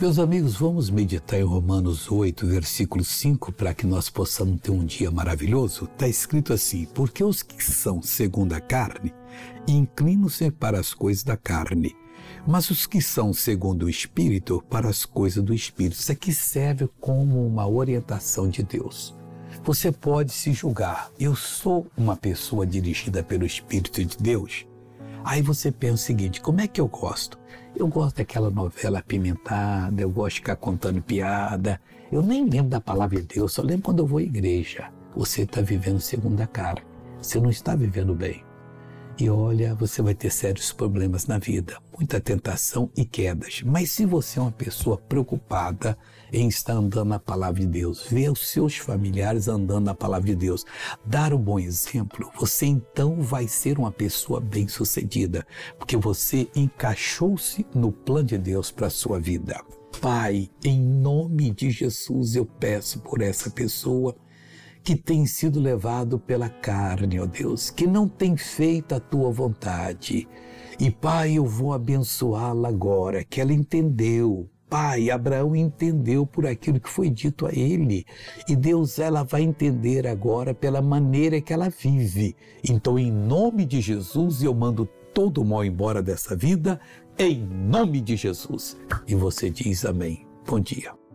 Meus amigos, vamos meditar em Romanos 8, versículo 5, para que nós possamos ter um dia maravilhoso. Está escrito assim: Porque os que são segundo a carne inclinam-se para as coisas da carne, mas os que são segundo o Espírito para as coisas do Espírito. Isso aqui serve como uma orientação de Deus. Você pode se julgar, eu sou uma pessoa dirigida pelo Espírito de Deus. Aí você pensa o seguinte: como é que eu gosto? Eu gosto daquela novela apimentada, eu gosto de ficar contando piada. Eu nem lembro da palavra de Deus, só lembro quando eu vou à igreja. Você está vivendo segundo a cara. Você não está vivendo bem. E olha, você vai ter sérios problemas na vida, muita tentação e quedas. Mas se você é uma pessoa preocupada em estar andando na palavra de Deus, ver os seus familiares andando na palavra de Deus, dar um bom exemplo, você então vai ser uma pessoa bem-sucedida, porque você encaixou-se no plano de Deus para a sua vida. Pai, em nome de Jesus, eu peço por essa pessoa que tem sido levado pela carne, ó Deus, que não tem feito a tua vontade. E Pai, eu vou abençoá-la agora, que ela entendeu. Pai, Abraão entendeu por aquilo que foi dito a ele. E Deus, ela vai entender agora pela maneira que ela vive. Então, em nome de Jesus, eu mando todo o mal embora dessa vida, em nome de Jesus. E você diz amém. Bom dia.